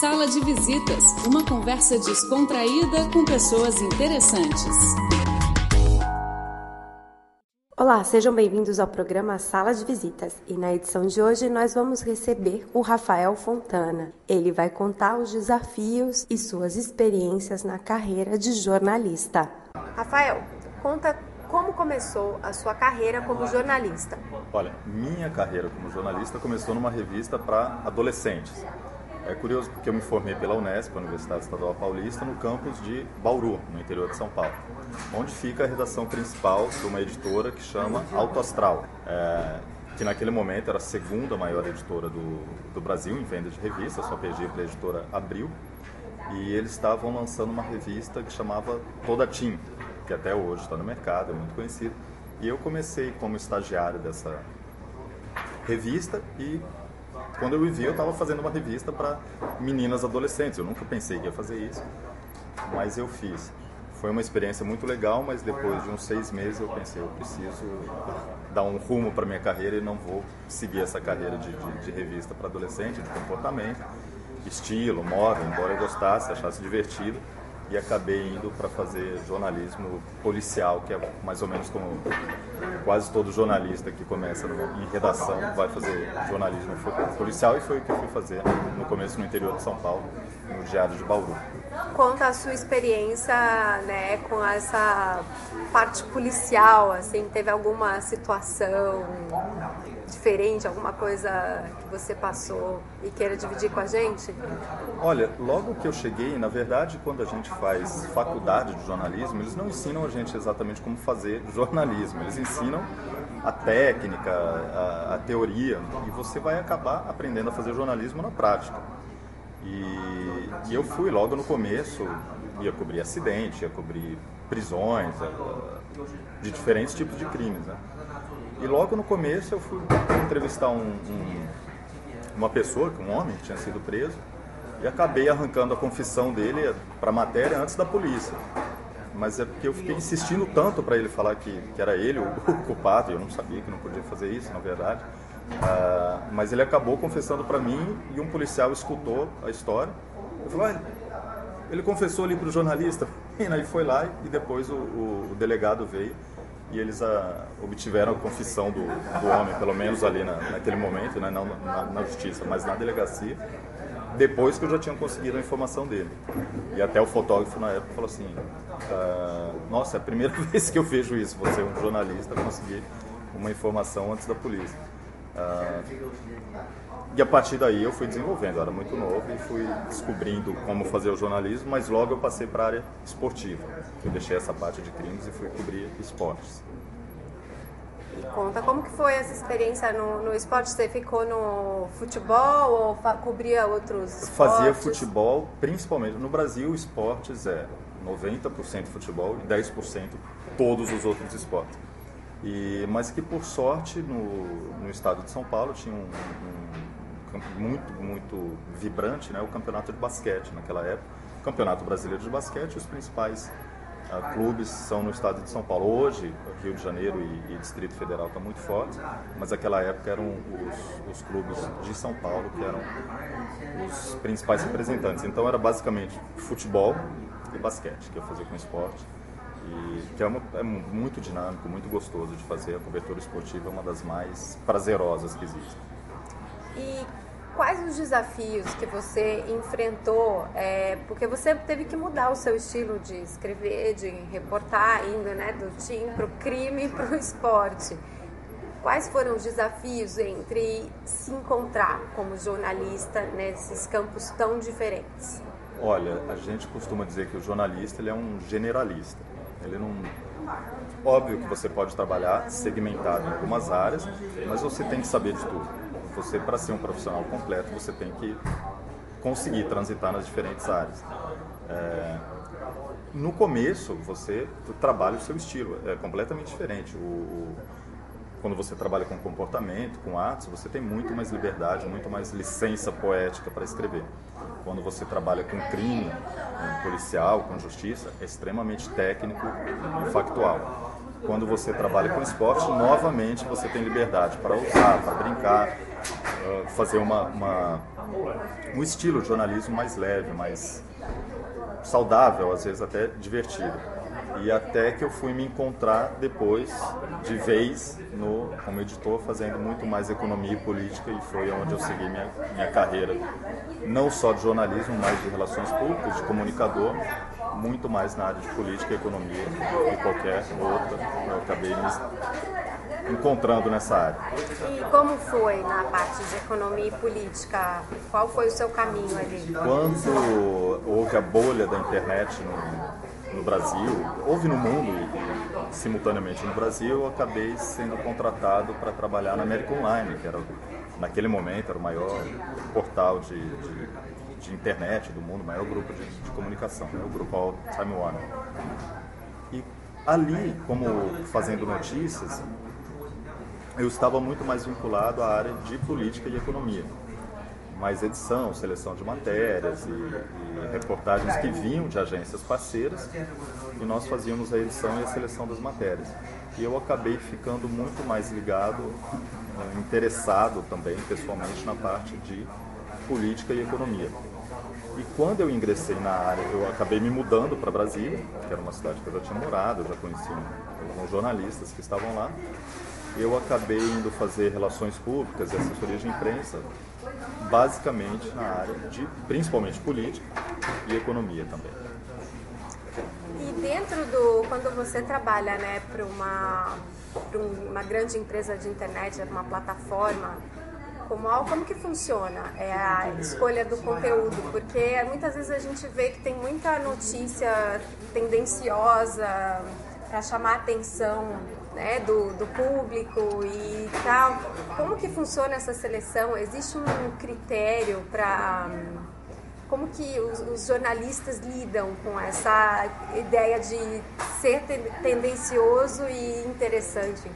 Sala de Visitas, uma conversa descontraída com pessoas interessantes. Olá, sejam bem-vindos ao programa Sala de Visitas. E na edição de hoje nós vamos receber o Rafael Fontana. Ele vai contar os desafios e suas experiências na carreira de jornalista. Rafael, conta como começou a sua carreira como jornalista? Olha, minha carreira como jornalista começou numa revista para adolescentes. É curioso porque eu me formei pela Unesp, Universidade Estadual Paulista, no campus de Bauru, no interior de São Paulo, onde fica a redação principal de uma editora que chama Alto Astral, é, que naquele momento era a segunda maior editora do, do Brasil em venda de revistas, só perdia para a editora Abril, e eles estavam lançando uma revista que chamava Toda Tim, que até hoje está no mercado, é muito conhecido. E eu comecei como estagiário dessa revista e quando eu vi eu estava fazendo uma revista para meninas adolescentes. Eu nunca pensei que ia fazer isso, mas eu fiz. Foi uma experiência muito legal, mas depois de uns seis meses eu pensei, eu preciso dar um rumo para minha carreira e não vou seguir essa carreira de, de, de revista para adolescente, de comportamento, estilo, moda, embora eu gostasse, achasse divertido e acabei indo para fazer jornalismo policial, que é mais ou menos como quase todo jornalista que começa em redação vai fazer jornalismo policial e foi o que eu fui fazer no começo no interior de São Paulo, no Diário de Bauru. Conta a sua experiência né, com essa parte policial, assim, teve alguma situação diferente, alguma coisa que você passou e queira dividir com a gente? Olha, logo que eu cheguei, na verdade, quando a gente faz faculdade de jornalismo, eles não ensinam a gente exatamente como fazer jornalismo, eles ensinam a técnica, a, a teoria, e você vai acabar aprendendo a fazer jornalismo na prática. E, e, eu fui logo no começo, ia cobrir acidente, ia cobrir prisões, eh, de diferentes tipos de crimes. Né? E logo no começo eu fui entrevistar um, um, uma pessoa, um homem que tinha sido preso, e acabei arrancando a confissão dele para a matéria antes da polícia. Mas é porque eu fiquei insistindo tanto para ele falar que, que era ele o, o culpado, e eu não sabia que não podia fazer isso, na verdade. Uh, mas ele acabou confessando para mim e um policial escutou a história. Eu falei, ele confessou ali para o jornalista. E aí foi lá e depois o, o, o delegado veio e eles a, ah, obtiveram a confissão do, do homem, pelo menos ali na, naquele momento, né? não na, na, justiça, mas na delegacia, depois que eu já tinha conseguido a informação dele. E até o fotógrafo na época falou assim: ah, Nossa, é a primeira vez que eu vejo isso, você, um jornalista, conseguir uma informação antes da polícia. Ah, e a partir daí eu fui desenvolvendo, eu era muito novo e fui descobrindo como fazer o jornalismo, mas logo eu passei para a área esportiva. Eu deixei essa parte de crimes e fui cobrir esportes. E conta como que foi essa experiência no, no esporte? Você ficou no futebol ou cobria outros esportes? Fazia futebol, principalmente. No Brasil, esportes é 90% futebol e 10% todos os outros esportes. E, mas que por sorte no, no estado de São Paulo tinha um, um muito, muito vibrante, né, o campeonato de basquete naquela época. Campeonato Brasileiro de Basquete, os principais uh, clubes são no estado de São Paulo. Hoje, Rio de Janeiro e, e Distrito Federal estão muito fortes, mas naquela época eram os, os clubes de São Paulo que eram os principais representantes. Então era basicamente futebol e basquete que eu fazia com esporte. E que é, uma, é muito dinâmico, muito gostoso de fazer. A cobertura esportiva é uma das mais prazerosas que existem. E quais os desafios que você enfrentou? É, porque você teve que mudar o seu estilo de escrever, de reportar ainda, né? Do time para o crime para o esporte. Quais foram os desafios entre se encontrar como jornalista nesses campos tão diferentes? Olha, a gente costuma dizer que o jornalista ele é um generalista. Ele não. Óbvio que você pode trabalhar segmentado em algumas áreas, mas você tem que saber de tudo. Você, para ser um profissional completo, você tem que conseguir transitar nas diferentes áreas. É, no começo, você trabalha o seu estilo, é completamente diferente. O, o, quando você trabalha com comportamento, com artes, você tem muito mais liberdade, muito mais licença poética para escrever. Quando você trabalha com crime, com policial, com justiça, é extremamente técnico e factual. Quando você trabalha com esporte, novamente você tem liberdade para usar, para brincar, fazer uma, uma, um estilo de jornalismo mais leve, mais saudável, às vezes até divertido. E até que eu fui me encontrar depois, de vez, no, como editor, fazendo muito mais economia e política, e foi onde eu segui minha, minha carreira, não só de jornalismo, mas de relações públicas, de comunicador, muito mais na área de política e economia do que qualquer outra. Eu acabei me encontrando nessa área. E como foi na parte de economia e política? Qual foi o seu caminho ali? Quando houve a bolha da internet no, no Brasil, houve no mundo e, simultaneamente no Brasil, eu acabei sendo contratado para trabalhar na América Online, que era naquele momento era o maior portal de, de de internet do mundo, o maior grupo de, de comunicação, né? o grupo All Time Warner. E ali, como fazendo notícias, eu estava muito mais vinculado à área de política e economia. Mais edição, seleção de matérias e, e reportagens que vinham de agências parceiras e nós fazíamos a edição e a seleção das matérias. E eu acabei ficando muito mais ligado, eh, interessado também pessoalmente na parte de política e economia. E quando eu ingressei na área, eu acabei me mudando para Brasília, que era uma cidade que eu já tinha morado, eu já conhecia alguns jornalistas que estavam lá. Eu acabei indo fazer relações públicas e assessoria de imprensa, basicamente na área de, principalmente política e economia também. E dentro do, quando você trabalha, né, para uma, uma grande empresa de internet, uma plataforma, como como que funciona é a escolha do conteúdo? Porque muitas vezes a gente vê que tem muita notícia tendenciosa para chamar a atenção né, do, do público e tal. Como que funciona essa seleção? Existe um critério para como que os, os, jornalistas lidam com essa ideia de ser tendencioso e interessante?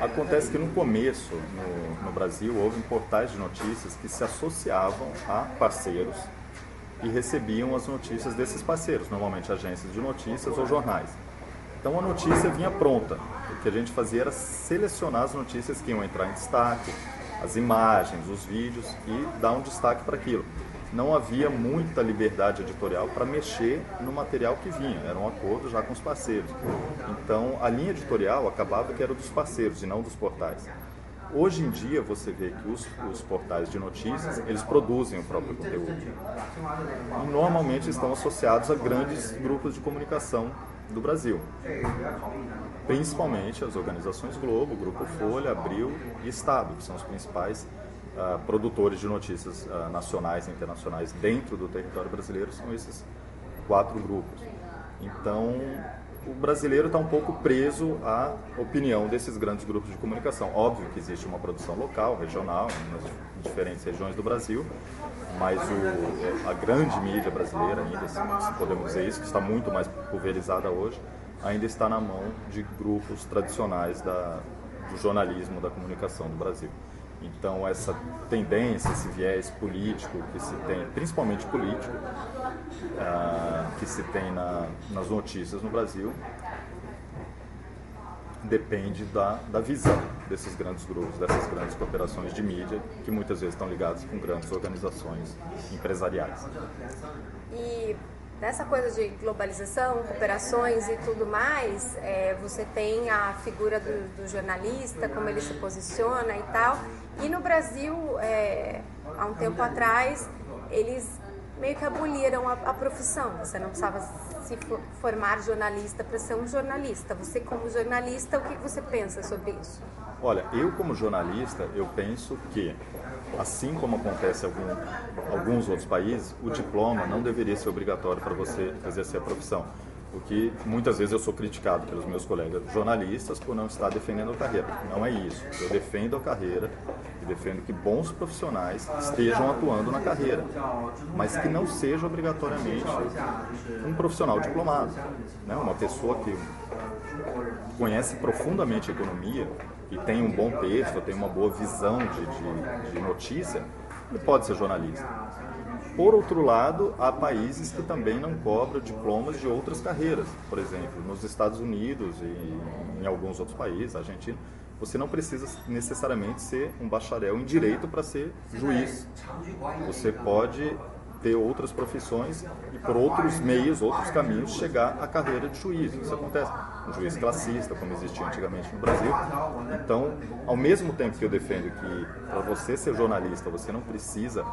Acontece que no começo, no, no Brasil, houve portais de notícias que se associavam a parceiros e recebiam as notícias desses parceiros, normalmente agências de notícias ou jornais. Então a notícia vinha pronta. O que a gente fazia era selecionar as notícias que iam entrar em destaque, as imagens, os vídeos e dar um destaque para aquilo não havia muita liberdade editorial para mexer no material que vinha, era um acordo já com os parceiros. Então, a linha editorial acabava que era dos parceiros e não dos portais. Hoje em dia, você vê que os, os portais de notícias, eles produzem o próprio conteúdo. E normalmente estão associados a grandes grupos de comunicação do Brasil. Principalmente as organizações Globo, Grupo Folha, Abril e Estado, que são os principais uh, produtores de notícias uh, nacionais e internacionais dentro do território brasileiro são esses quatro grupos. Então, o brasileiro está um pouco preso à opinião desses grandes grupos de comunicação. Óbvio que existe uma produção local, regional, nas diferentes regiões do Brasil, mas o, a grande mídia brasileira ainda, se podemos dizer isso, que está muito mais pulverizada hoje, ainda está na mão de grupos tradicionais da, do jornalismo, da comunicação do Brasil. Então, essa tendência, esse viés político que se tem, principalmente político, uh, que se tem na, nas notícias no Brasil, depende da, da visão desses grandes grupos, dessas grandes corporações de mídia, que muitas vezes estão ligadas com grandes organizações empresariais. E nessa coisa de globalização, cooperações e tudo mais, é, você tem a figura do, do, jornalista, como ele se posiciona e tal. E no Brasil, é, há um tempo atrás, eles meio que aboliram a, a profissão. Você não precisava se formar jornalista para ser um jornalista. Você, como jornalista, o que você pensa sobre isso? Olha, eu como jornalista, eu penso que assim como acontece em algum, alguns outros países, o diploma não deveria ser obrigatório para você exercer a profissão. O que muitas vezes eu sou criticado pelos meus colegas jornalistas por não estar defendendo a carreira. Não é isso. Eu defendo a carreira e defendo que bons profissionais estejam atuando na carreira, mas que não seja obrigatoriamente um profissional diplomado. Né? Uma pessoa que conhece profundamente a economia e tem um bom texto, tem uma boa visão de, de, de notícia, ele pode ser jornalista. Por outro lado, há países que também não cobram diplomas de outras carreiras. Por exemplo, nos Estados Unidos e em alguns outros países, Argentina, você não precisa necessariamente ser um bacharel em direito para ser juiz. Você pode ter outras profissões e por outros meios, outros caminhos, chegar à carreira de juiz. Isso acontece. Um juiz classista, como existia antigamente no Brasil. Então, ao mesmo tempo que eu defendo que para você ser jornalista você não precisa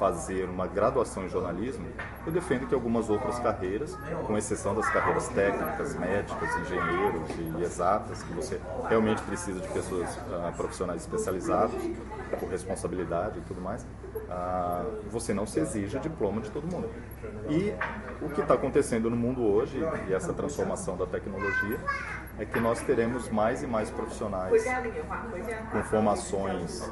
fazer uma graduação em jornalismo, eu defendo que algumas outras carreiras, com exceção das carreiras técnicas, médicas, engenheiros e exatas, que você realmente precisa de pessoas uh, profissionais especializadas, por responsabilidade e tudo mais, uh, você não se exija diploma de todo mundo. E o que está acontecendo no mundo hoje, e essa transformação da tecnologia, é que nós teremos mais e mais profissionais com formações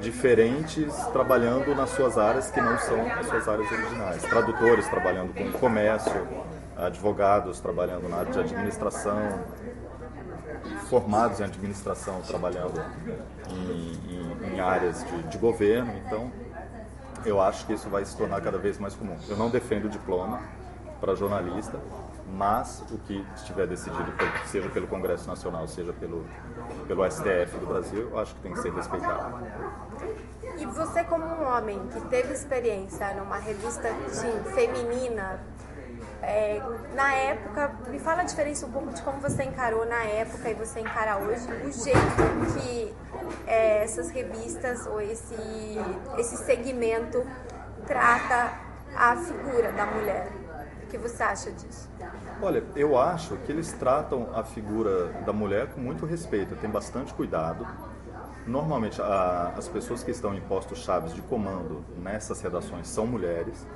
diferentes trabalhando nas suas áreas que não são as suas áreas originais. Tradutores trabalhando com comércio, advogados trabalhando na área de administração, formados em administração trabalhando em, em, em áreas de, de governo. Então, eu acho que isso vai se tornar cada vez mais comum. Eu não defendo o diploma para jornalista, mas o que estiver decidido, seja pelo Congresso Nacional, seja pelo, pelo STF do Brasil, eu acho que tem que ser respeitado. E você, como um homem que teve experiência numa revista feminina, é, na época, me fala a diferença um pouco de como você encarou na época e você encara hoje, o jeito que é, essas revistas ou esse, esse segmento trata a figura da mulher. O que você acha disso? Olha, eu acho que eles tratam a figura da mulher com muito respeito, tem bastante cuidado. Normalmente, a, as pessoas que estão em postos chaves de comando nessas redações são mulheres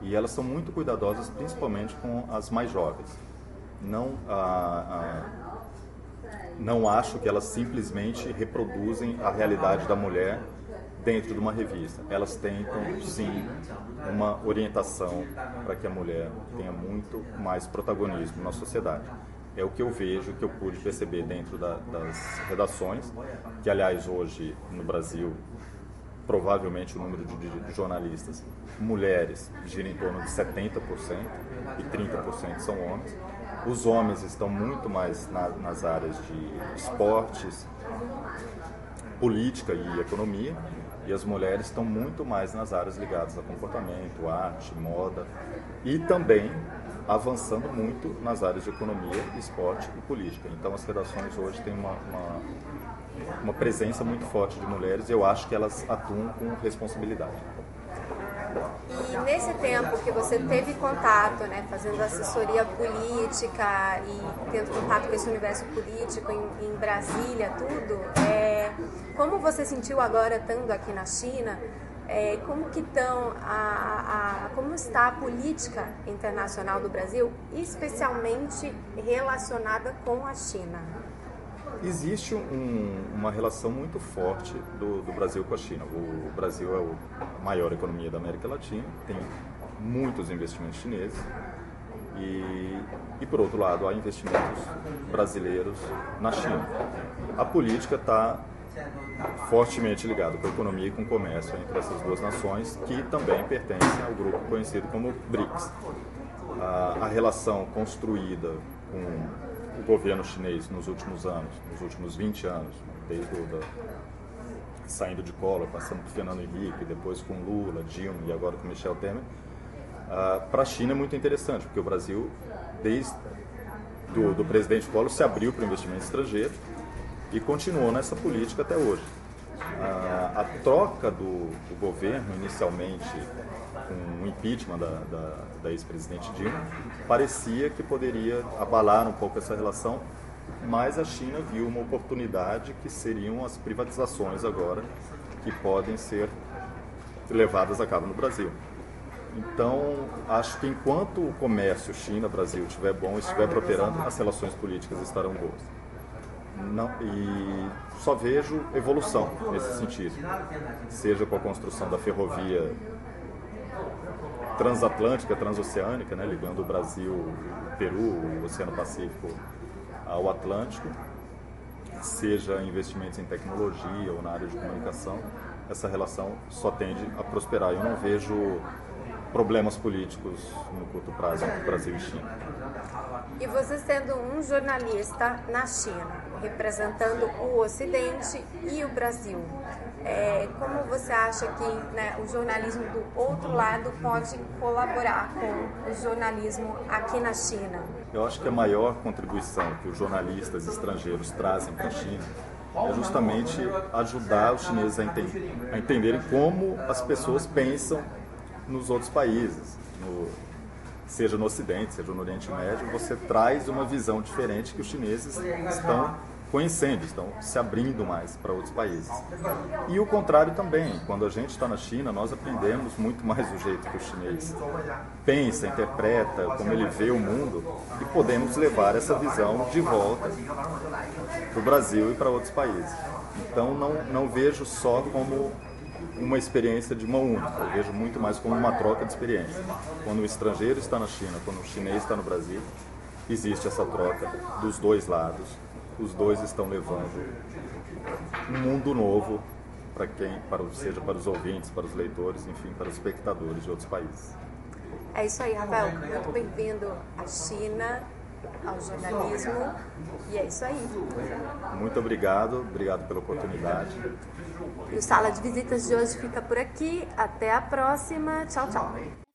e elas são muito cuidadosas, principalmente com as mais jovens. Não, a, a, não acho que elas simplesmente reproduzem a realidade da mulher dentro de uma revista. Elas tentam, sim, uma orientação para que a mulher tenha muito mais protagonismo na sociedade. É o que eu vejo, que eu pude perceber dentro da, das redações, que aliás hoje no Brasil provavelmente o número de, de jornalistas mulheres gira em torno de 70% e 30% são homens. Os homens estão muito mais na, nas áreas de esportes, política e economia, e as mulheres estão muito mais nas áreas ligadas a comportamento, arte, moda e também avançando muito nas áreas de economia, esporte e política. Então as redações hoje têm uma, uma, uma presença muito forte de mulheres e eu acho que elas atuam com responsabilidade. E nesse tempo que você teve contato, né, fazendo assessoria política e tendo contato com esse universo político em, em Brasília, tudo, é, como você sentiu agora estando aqui na China? É, como que estão a, a, como está a política internacional do Brasil, especialmente relacionada com a China? Existe um, uma relação muito forte do, do, Brasil com a China. O Brasil é a maior economia da América Latina, tem muitos investimentos chineses e, e por outro lado, há investimentos brasileiros na China. A política está fortemente ligada com a economia e com o comércio entre essas duas nações, que também pertencem ao grupo conhecido como BRICS. A, a relação construída com o governo chinês nos últimos anos, nos últimos 20 anos, desde da, saindo de Collor, passando por Fernando Henrique, depois com Lula, Dilma e agora com Michel Temer, uh, para a China é muito interessante, porque o Brasil, desde do, do presidente Collor, se abriu para o investimento estrangeiro e continuou nessa política até hoje. Uh, a troca do, do governo, inicialmente com o impeachment da, da, da ex-presidente Dilma, parecia que poderia abalar um pouco essa relação, mas a China viu uma oportunidade que seriam as privatizações agora, que podem ser levadas a cabo no Brasil. Então, acho que enquanto o comércio China-Brasil estiver bom, estiver prosperando, as relações políticas estarão boas. Não, e só vejo evolução nesse sentido, seja com a construção da ferrovia transatlântica, transoceânica, né, ligando o Brasil, o Peru, o Oceano Pacífico ao Atlântico, seja investimentos em tecnologia ou na área de comunicação, essa relação só tende a prosperar. Eu não vejo problemas políticos no curto prazo entre Brasil e China. E você sendo um jornalista na China, representando o Ocidente e o Brasil, é, como você acha que né, o jornalismo do outro lado pode colaborar com o jornalismo aqui na China? Eu acho que a maior contribuição que os jornalistas estrangeiros trazem para a China é justamente ajudar os chineses a, ente a entenderem como as pessoas pensam nos outros países, no, seja no Ocidente, seja no Oriente Médio, você traz uma visão diferente que os chineses estão conhecendo, estão se abrindo mais para outros países. E o contrário também, quando a gente está na China, nós aprendemos muito mais o jeito que o chinês pensa, interpreta, como ele vê o mundo, e podemos levar essa visão de volta para o Brasil e para outros países. Então não, não vejo só como uma experiência de mão única, eu vejo muito mais como uma troca de experiência. Quando o estrangeiro está na China, quando o chinês está no Brasil, existe essa troca dos dois lados os dois estão levando um mundo novo para quem, para, seja para os ouvintes, para os leitores, enfim, para os espectadores de outros países. É isso aí, Rafael. Muito bem-vindo à China, ao jornalismo. E é isso aí. Muito obrigado, obrigado pela oportunidade. E o Sala de Visitas de hoje fica por aqui. Até a próxima. Tchau, tchau.